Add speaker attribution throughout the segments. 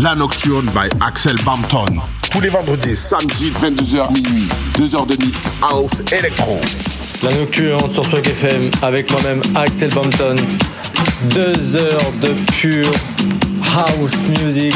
Speaker 1: La Nocturne by Axel Bampton. Tous les vendredis, samedi, 22h minuit. 2 heures de mix house électro.
Speaker 2: La Nocturne sur Swag FM avec moi-même Axel Bampton. 2 heures de pure house music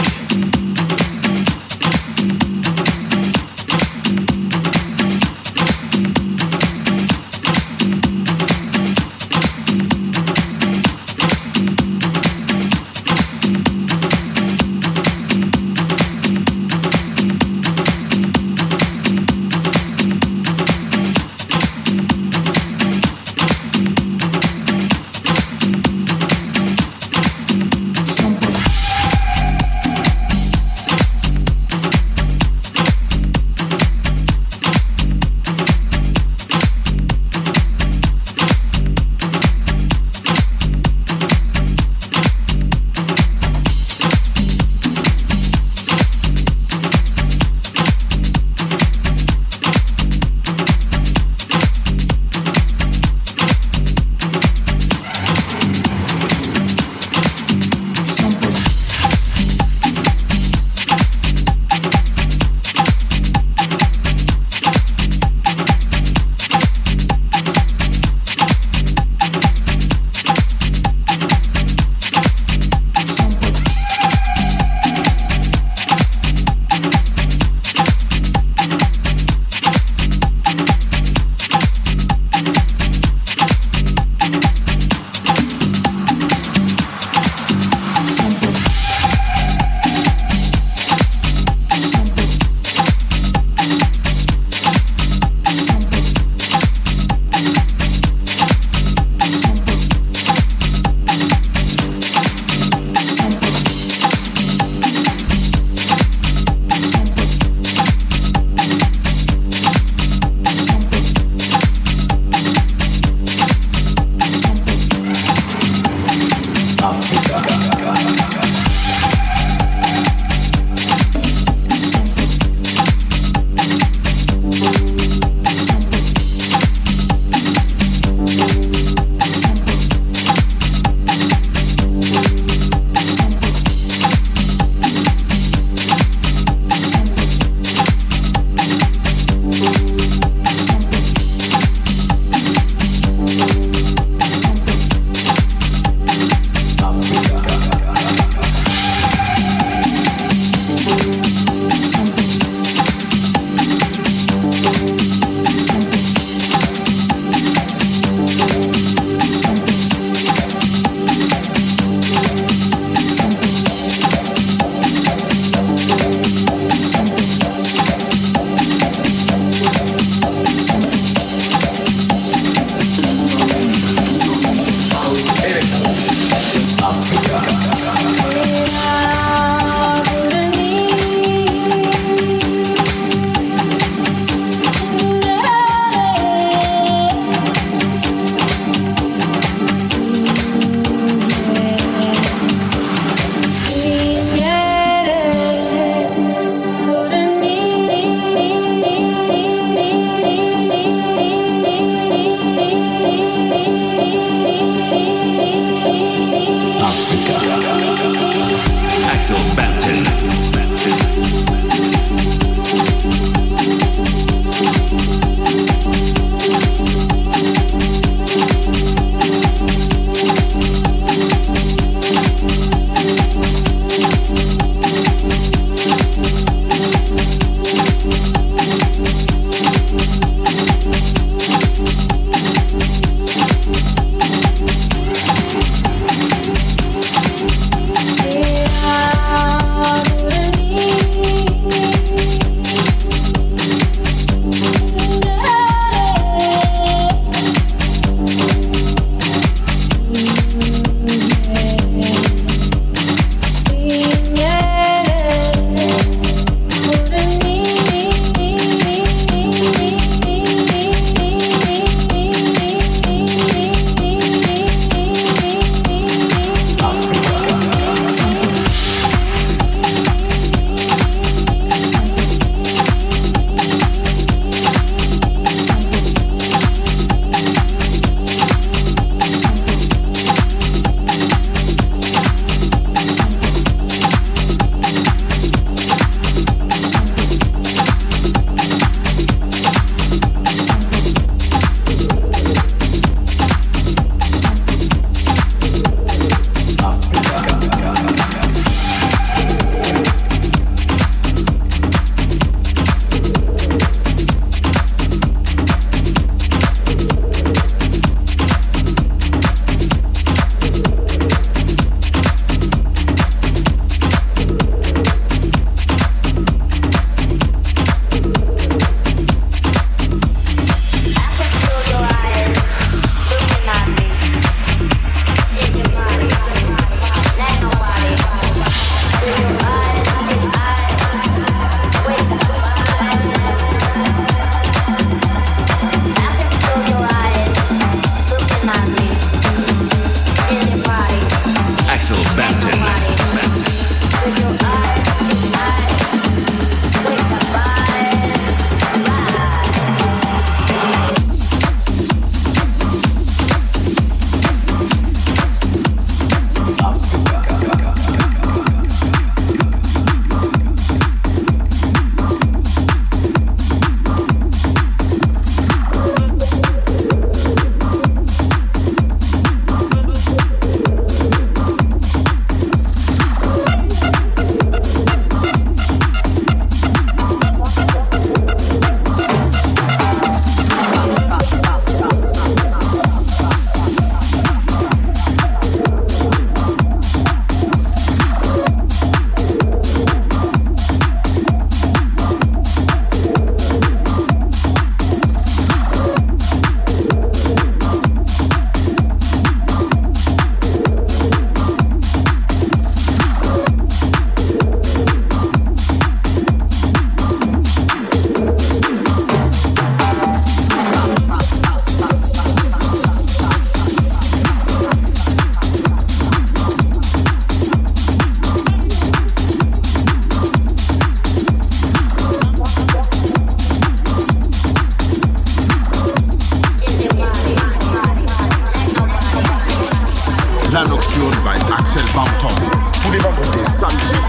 Speaker 3: till back.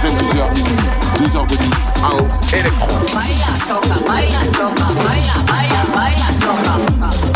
Speaker 3: 22h minuit. 2 heures de mix house électro. Baila, choca, baila, choca, baila, baila, baila, choca.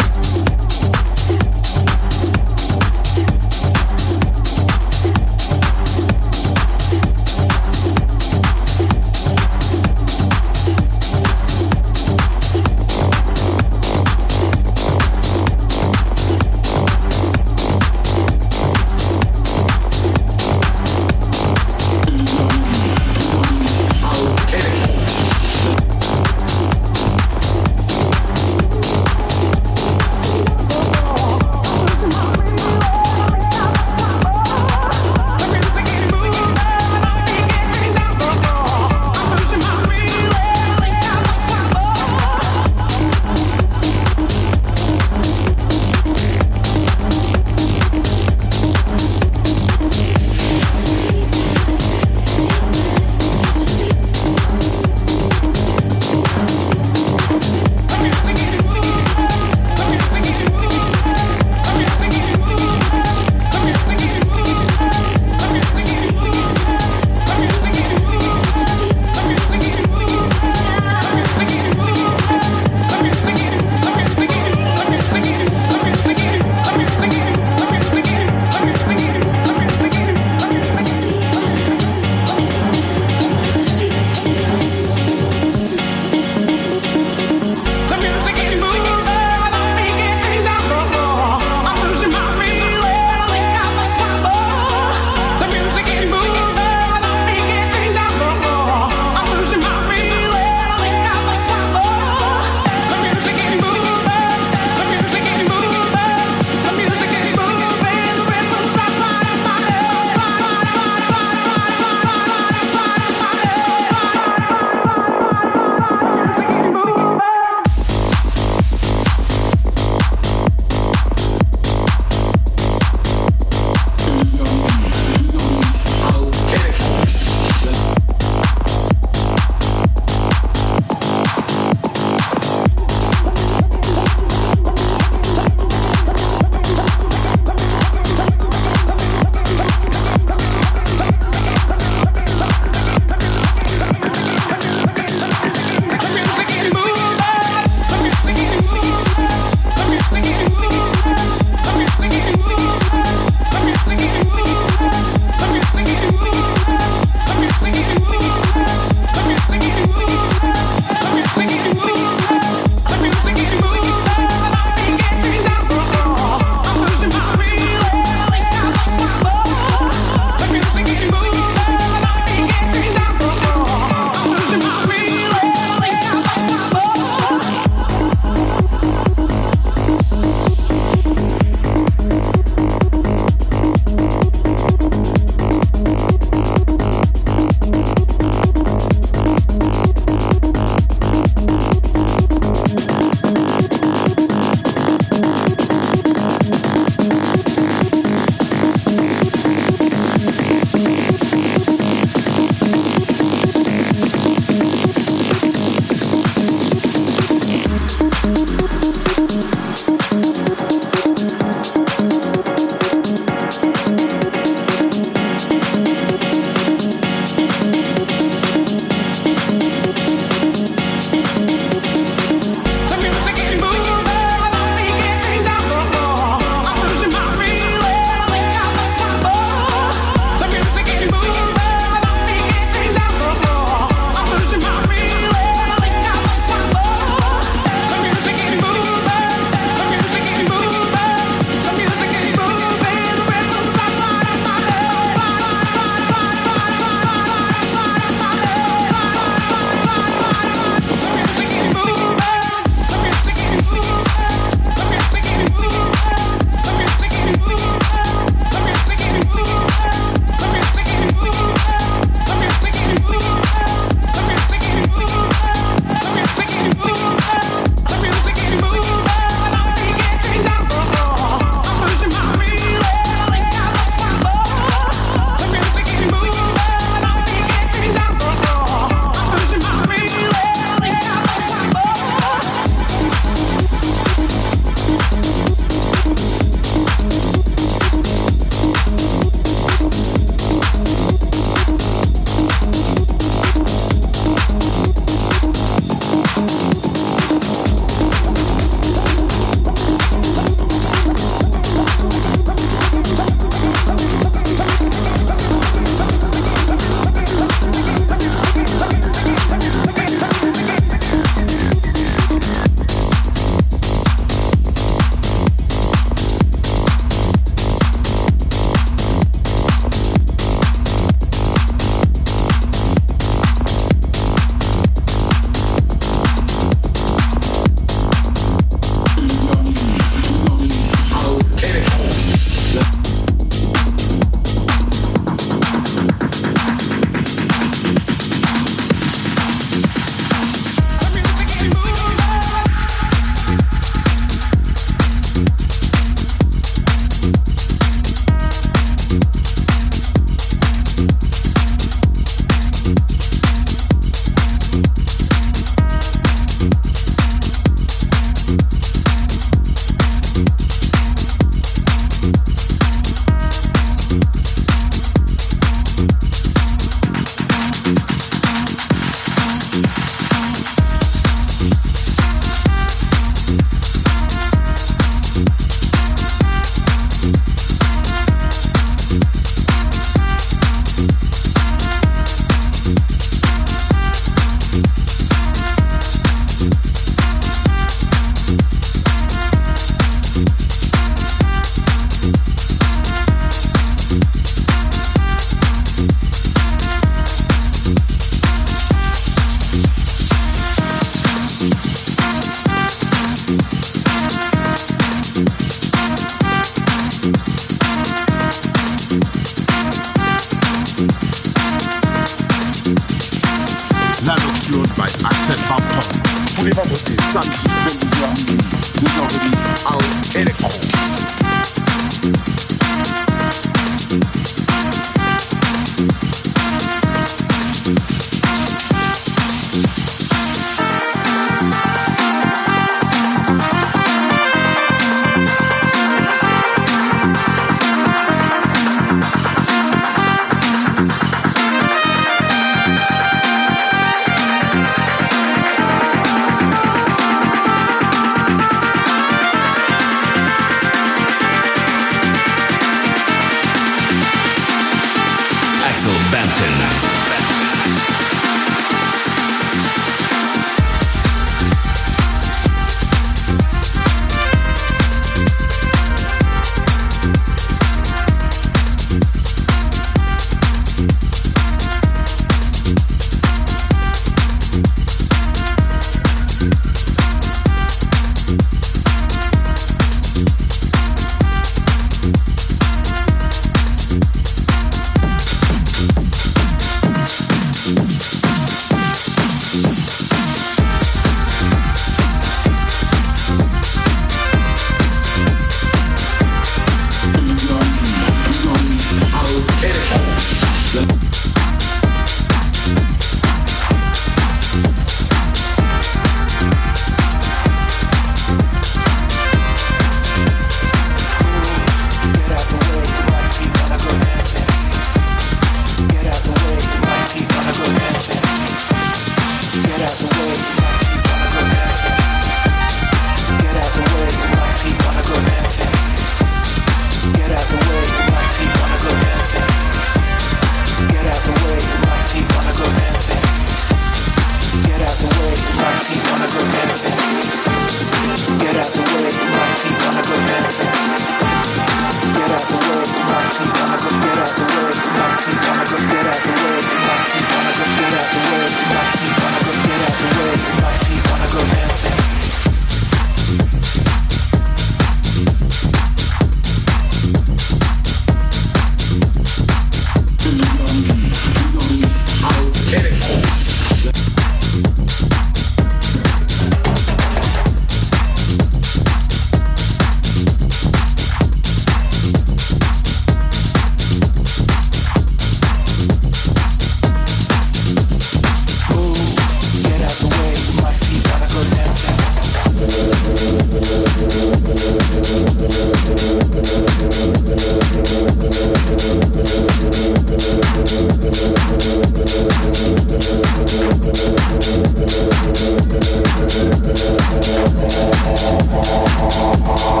Speaker 4: oh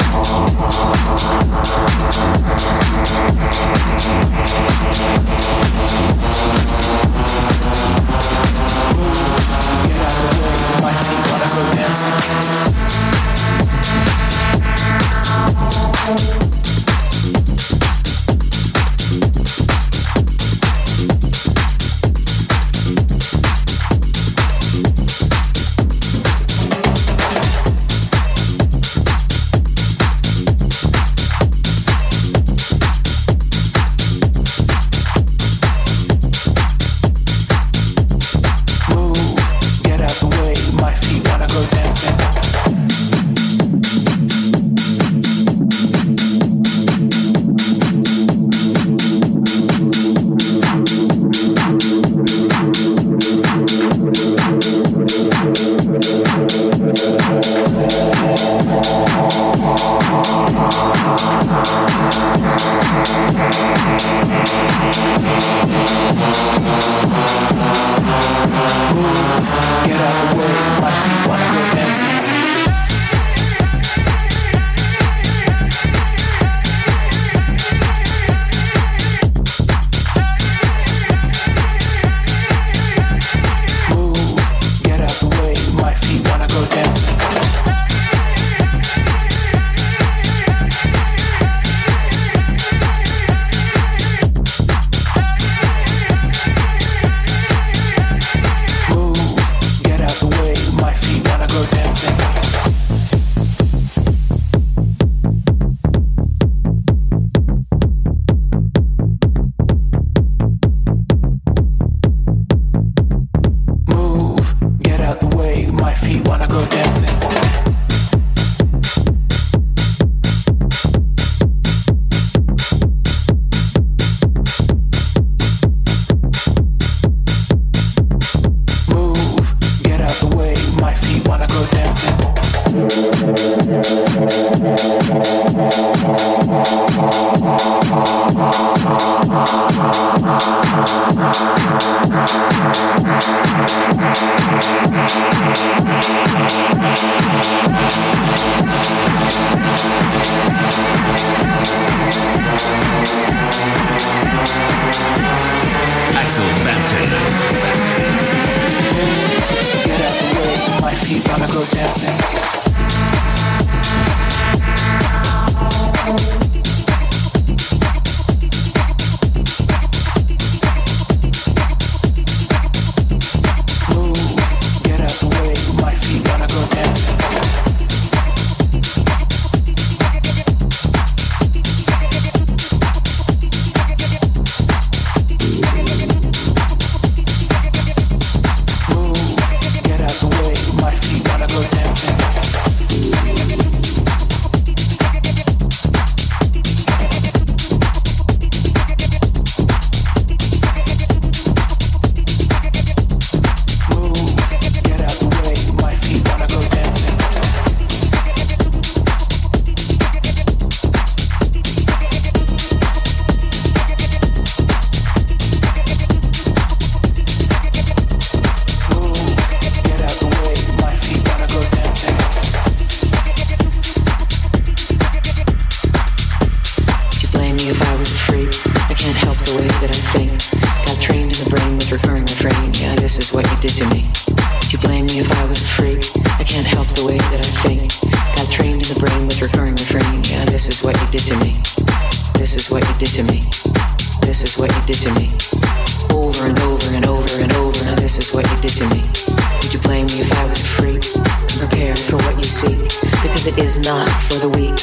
Speaker 4: not for the weak.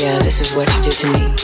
Speaker 4: Yeah, this is what you did to me.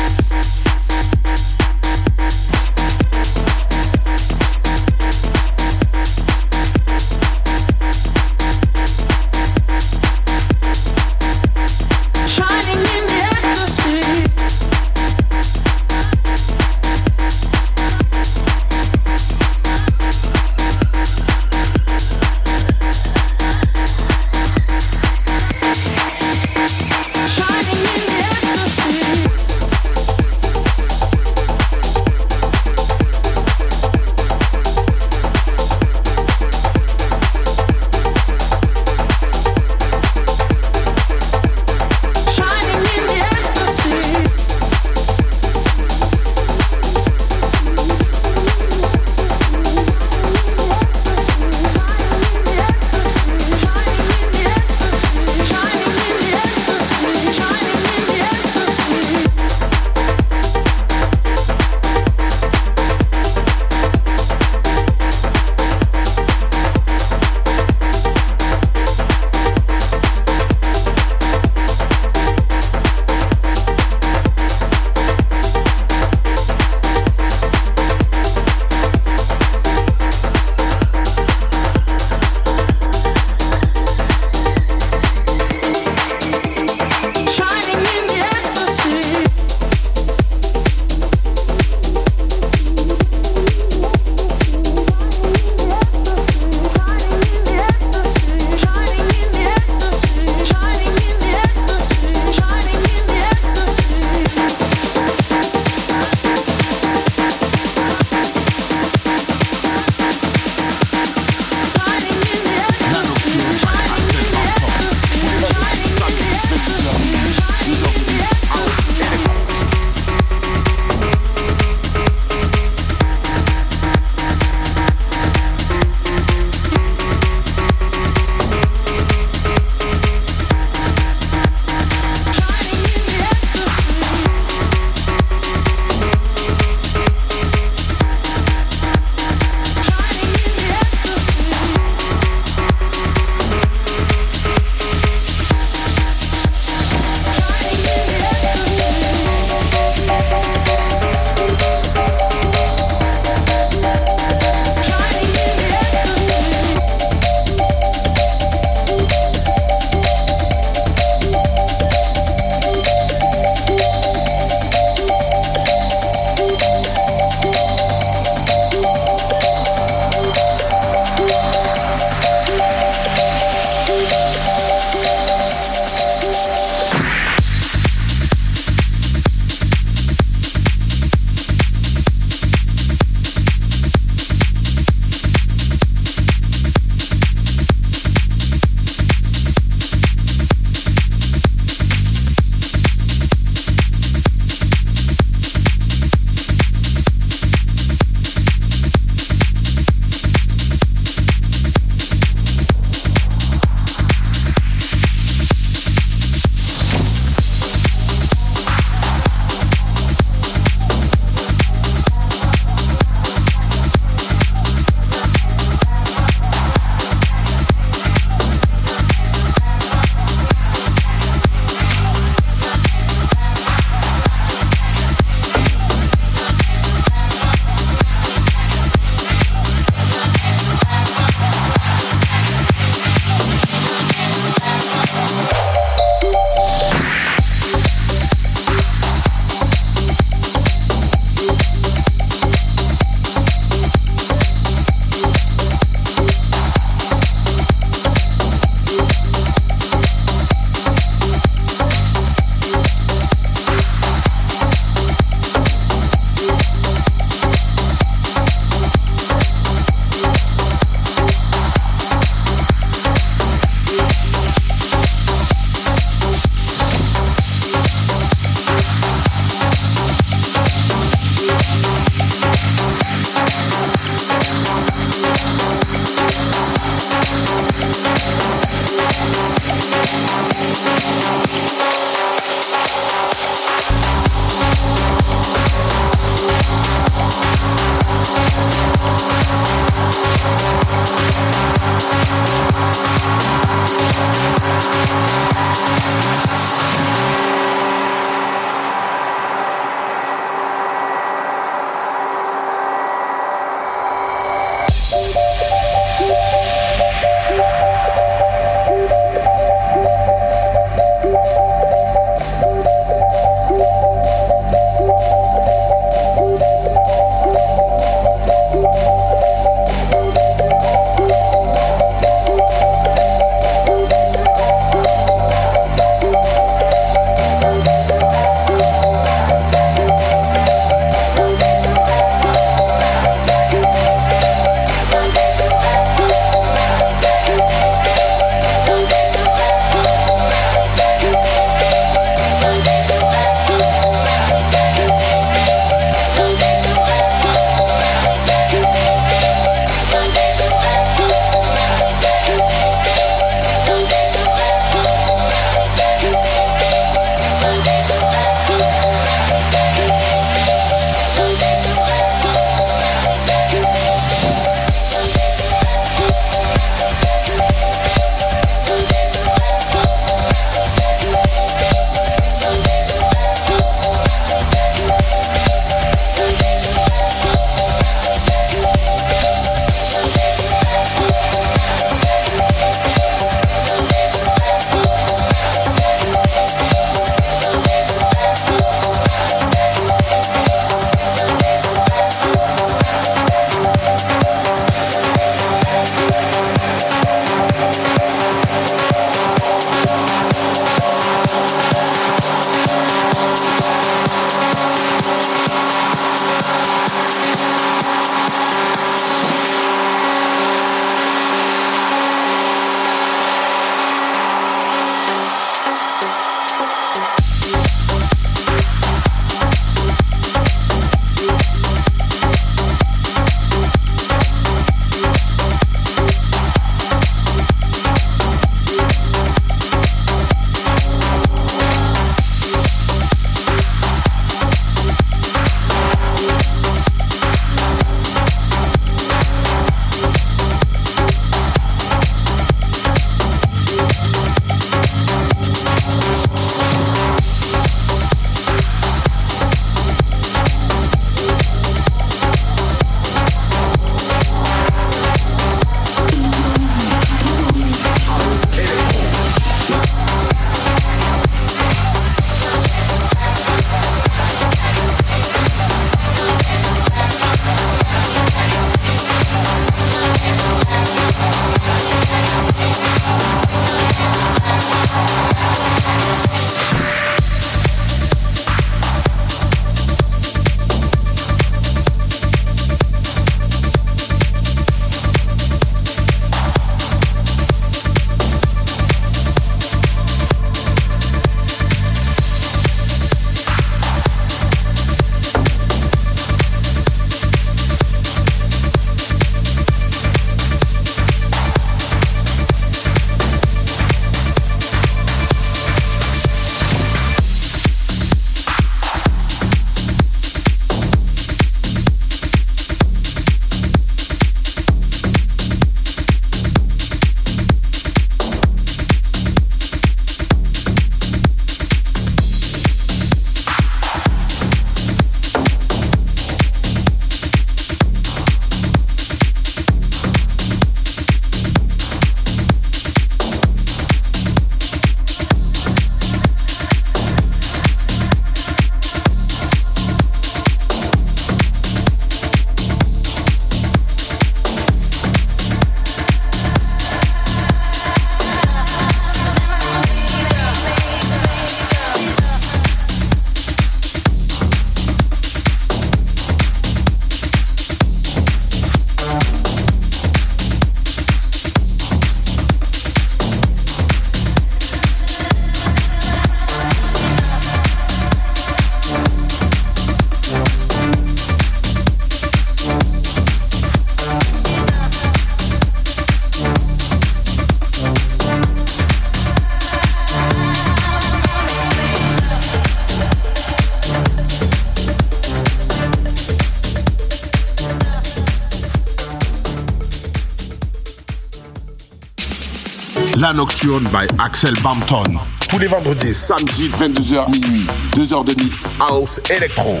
Speaker 1: La Nocturne by Axel Bampton. Tous les vendredis, samedi, 22h minuit. 2 heures de mix house électro.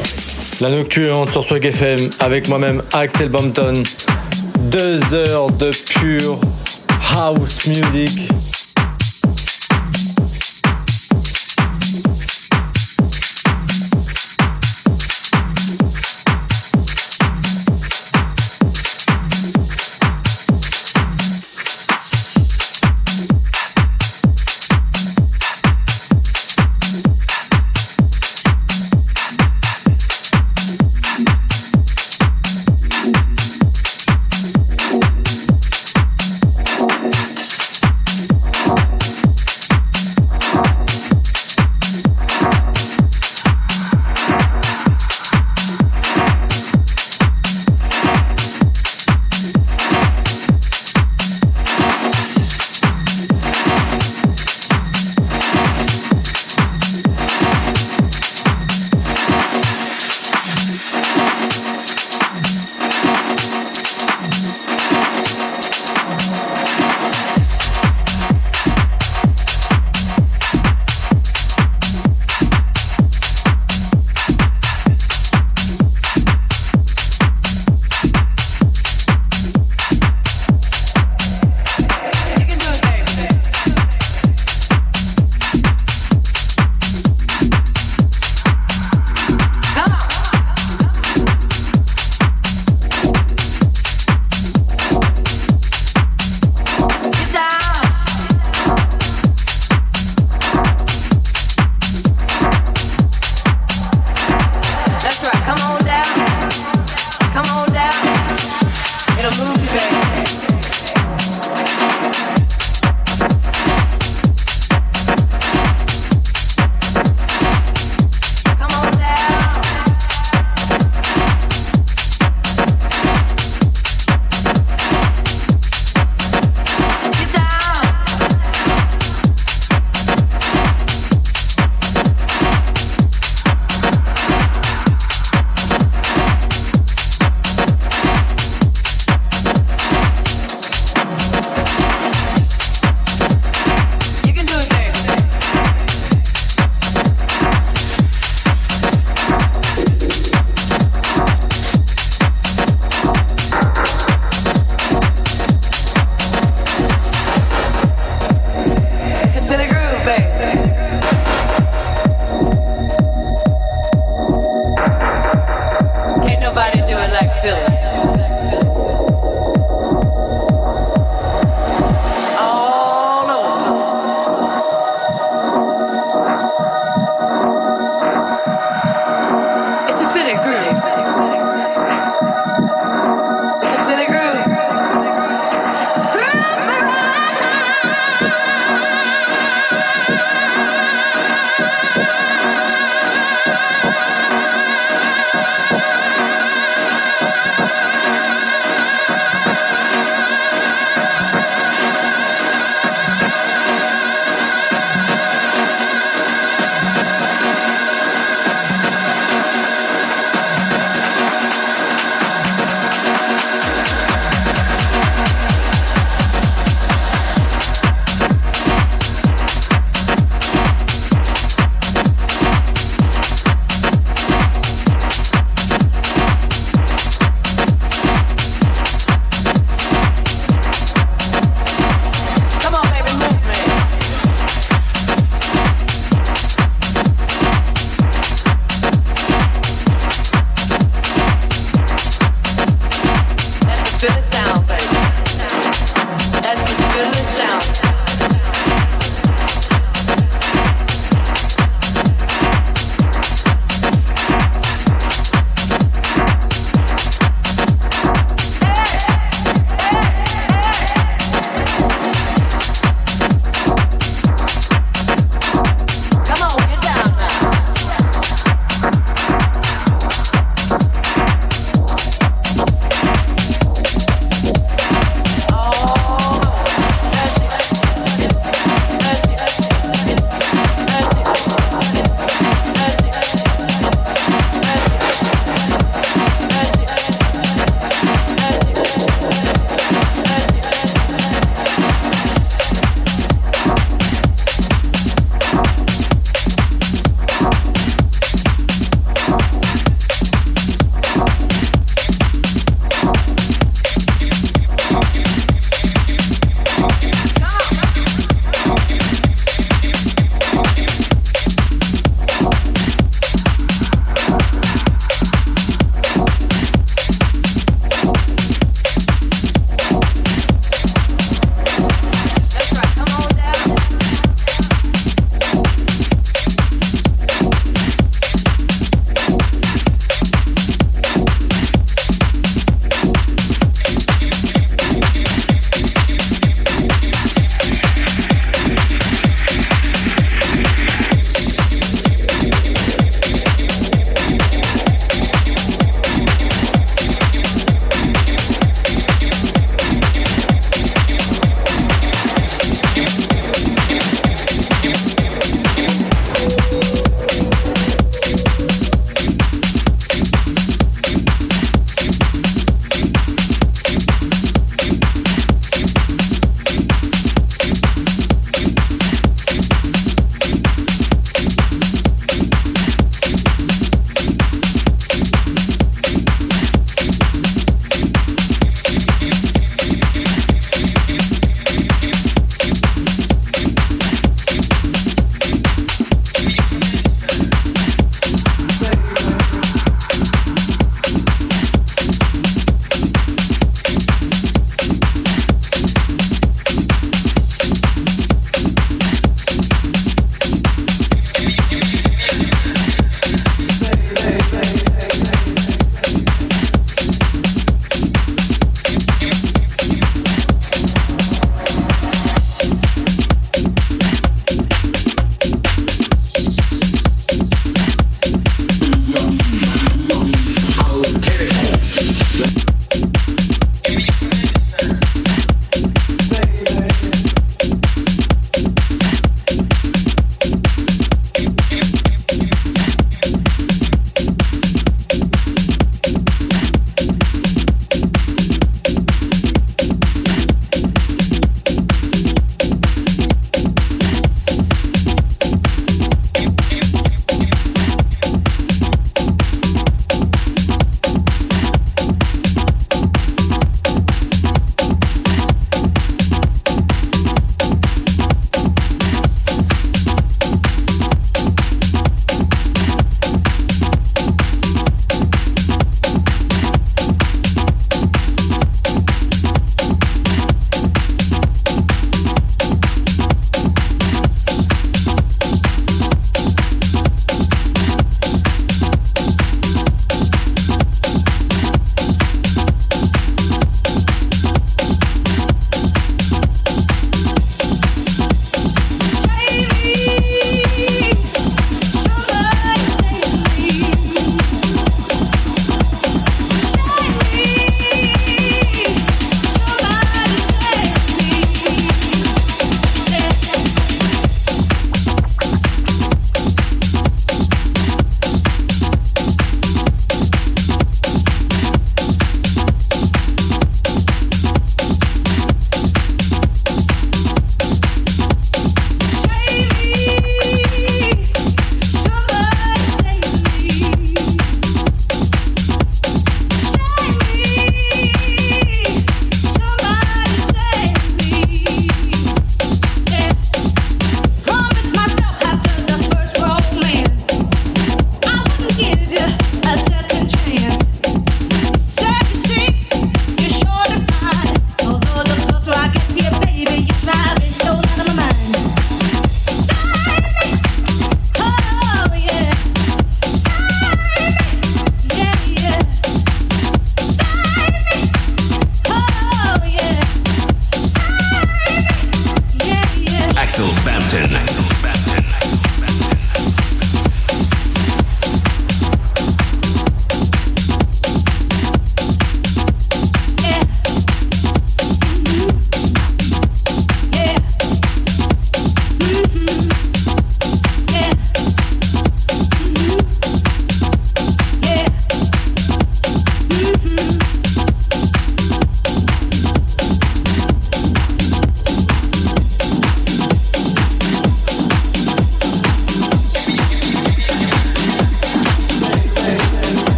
Speaker 5: La Nocturne sur Swag FM avec moi-même Axel Bampton. 2 heures de pure house music.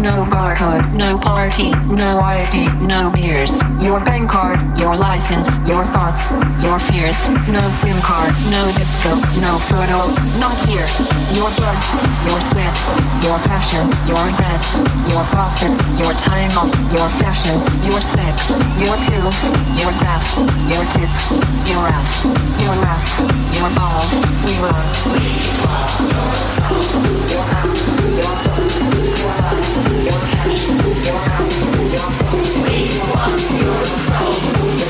Speaker 6: No barcode, no party, no ID, no beers. Your bank card, your license, your thoughts, your fears. No SIM card, no disco, no photo, not here. Your blood, your sweat, your passions, your regrets, your profits, your time off, your fashions, your sex, your pills, your graph, your tits, your ass, your laughs, your balls. We run. We love your soul, your house, your your. We want your soul,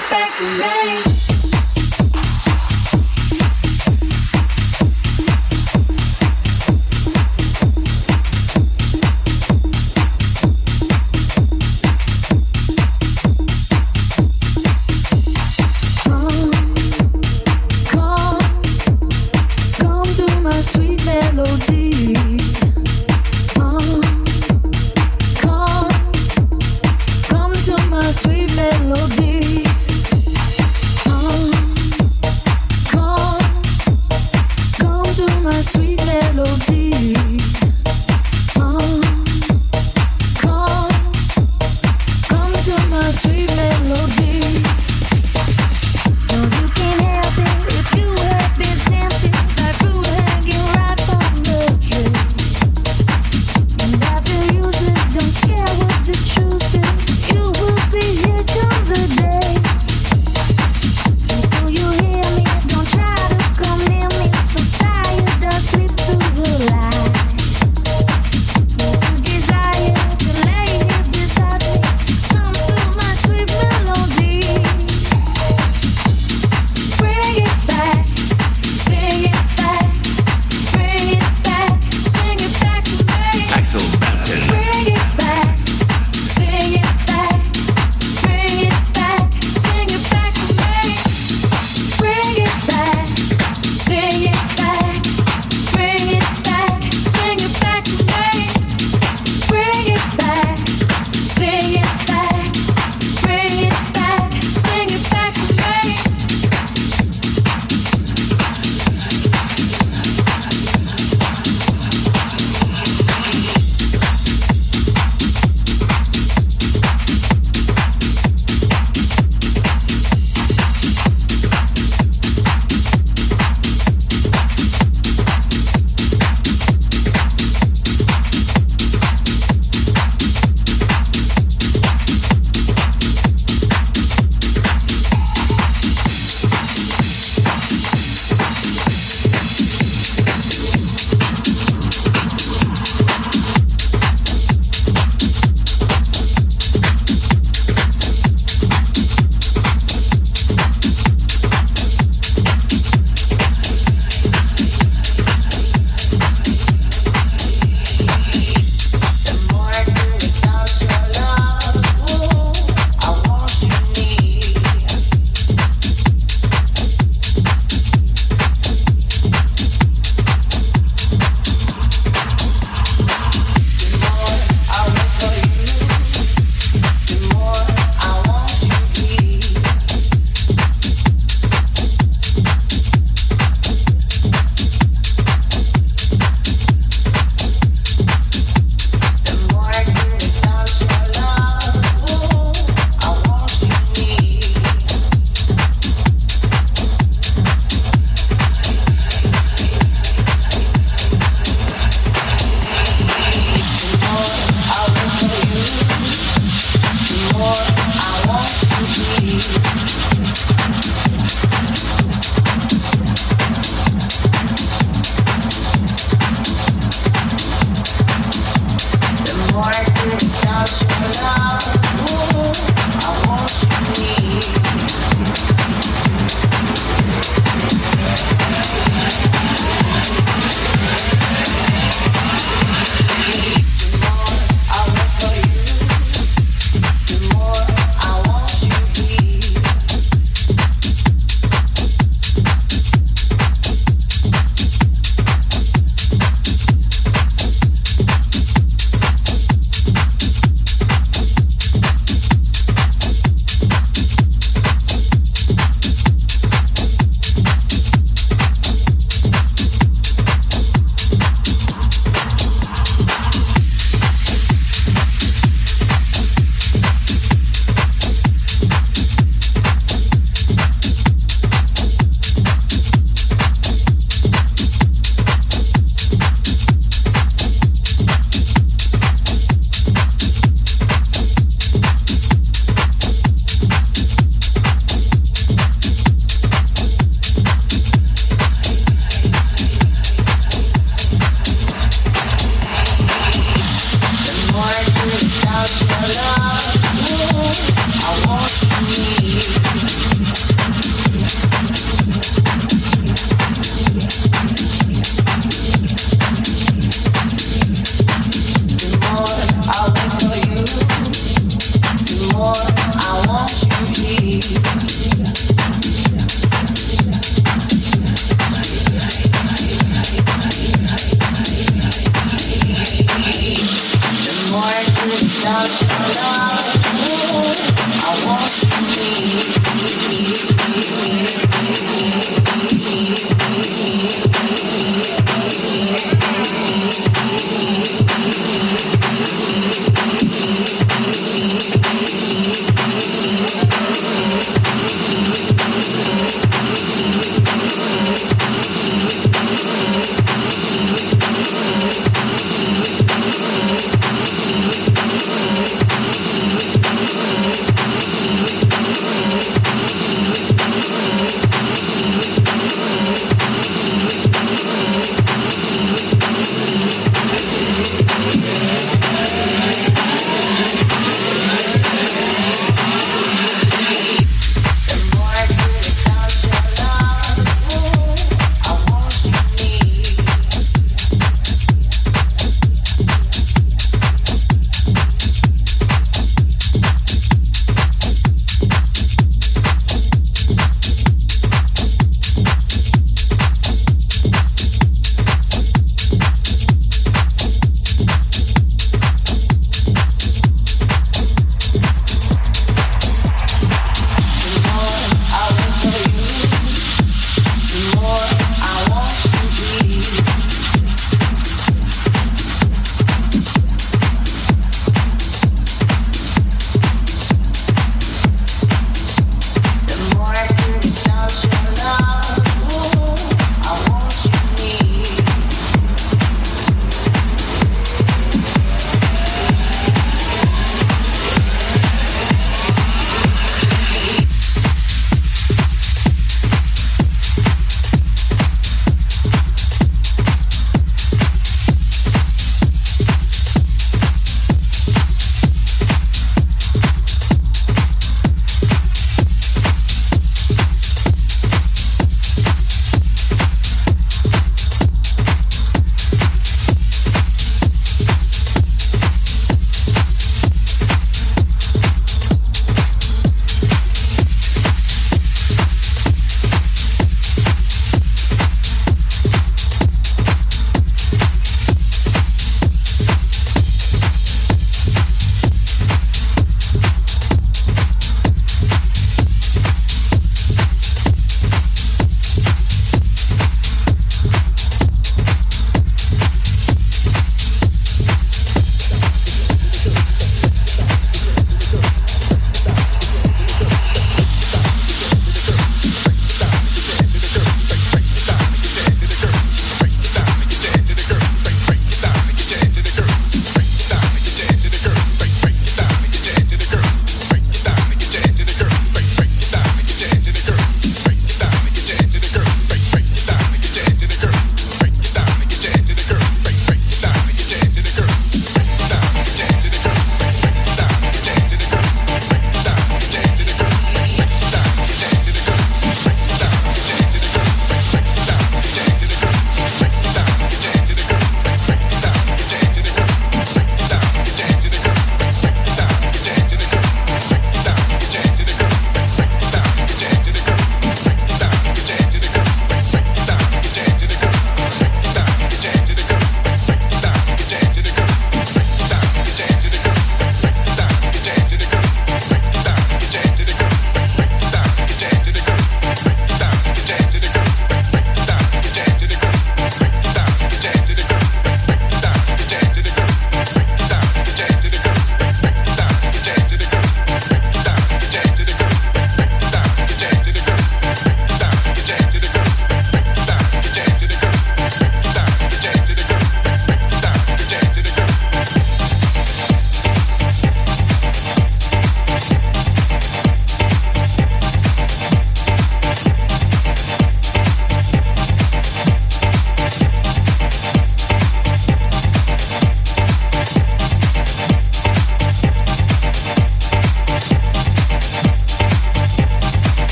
Speaker 2: sweet melody.